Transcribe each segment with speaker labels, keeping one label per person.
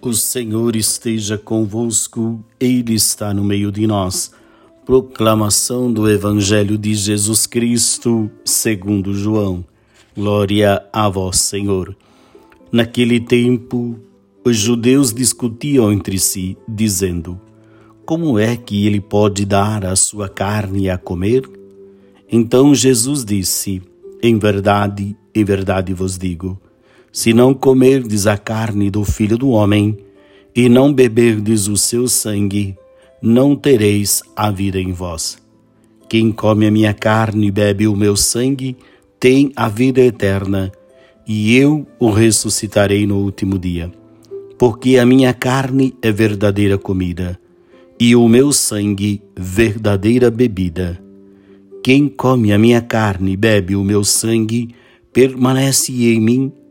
Speaker 1: O Senhor esteja convosco, Ele está no meio de nós. Proclamação do Evangelho de Jesus Cristo, segundo João. Glória a vós, Senhor. Naquele tempo, os judeus discutiam entre si, dizendo: Como é que ele pode dar a sua carne a comer? Então Jesus disse: Em verdade, em verdade vos digo se não comerdes a carne do Filho do Homem e não beberdes o seu sangue, não tereis a vida em vós. Quem come a minha carne e bebe o meu sangue tem a vida eterna, e eu o ressuscitarei no último dia. Porque a minha carne é verdadeira comida, e o meu sangue verdadeira bebida. Quem come a minha carne e bebe o meu sangue, permanece em mim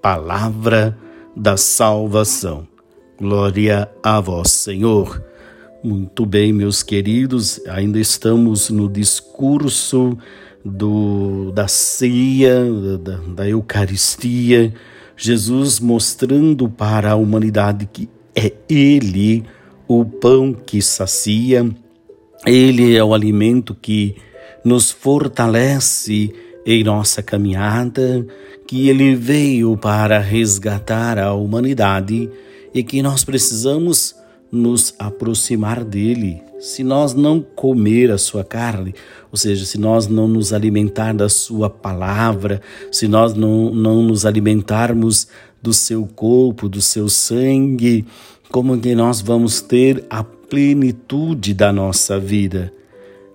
Speaker 1: palavra da salvação. Glória a vós, Senhor. Muito bem, meus queridos, ainda estamos no discurso do, da ceia, da, da Eucaristia, Jesus mostrando para a humanidade que é Ele o pão que sacia, Ele é o alimento que nos fortalece em nossa caminhada, que ele veio para resgatar a humanidade e que nós precisamos nos aproximar dele. Se nós não comer a sua carne, ou seja, se nós não nos alimentar da sua palavra, se nós não, não nos alimentarmos do seu corpo, do seu sangue, como que nós vamos ter a plenitude da nossa vida?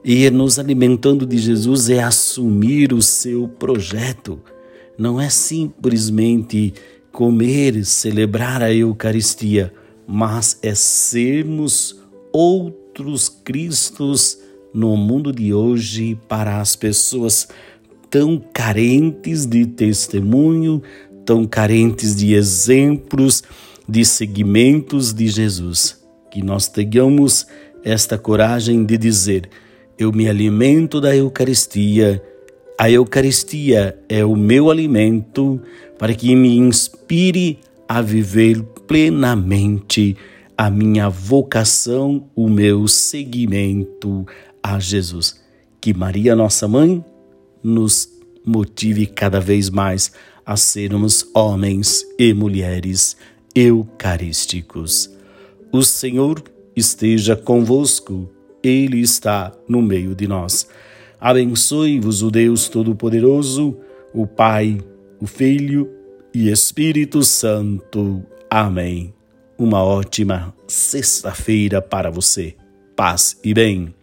Speaker 1: E nos alimentando de Jesus é assumir o seu projeto. Não é simplesmente comer, celebrar a Eucaristia, mas é sermos outros Cristos no mundo de hoje para as pessoas tão carentes de testemunho, tão carentes de exemplos, de seguimentos de Jesus. Que nós tenhamos esta coragem de dizer: eu me alimento da Eucaristia. A Eucaristia é o meu alimento para que me inspire a viver plenamente a minha vocação, o meu seguimento a Jesus. Que Maria, nossa mãe, nos motive cada vez mais a sermos homens e mulheres eucarísticos. O Senhor esteja convosco. Ele está no meio de nós. Abençoe-vos o Deus Todo-Poderoso, o Pai, o Filho e Espírito Santo. Amém. Uma ótima sexta-feira para você. Paz e bem.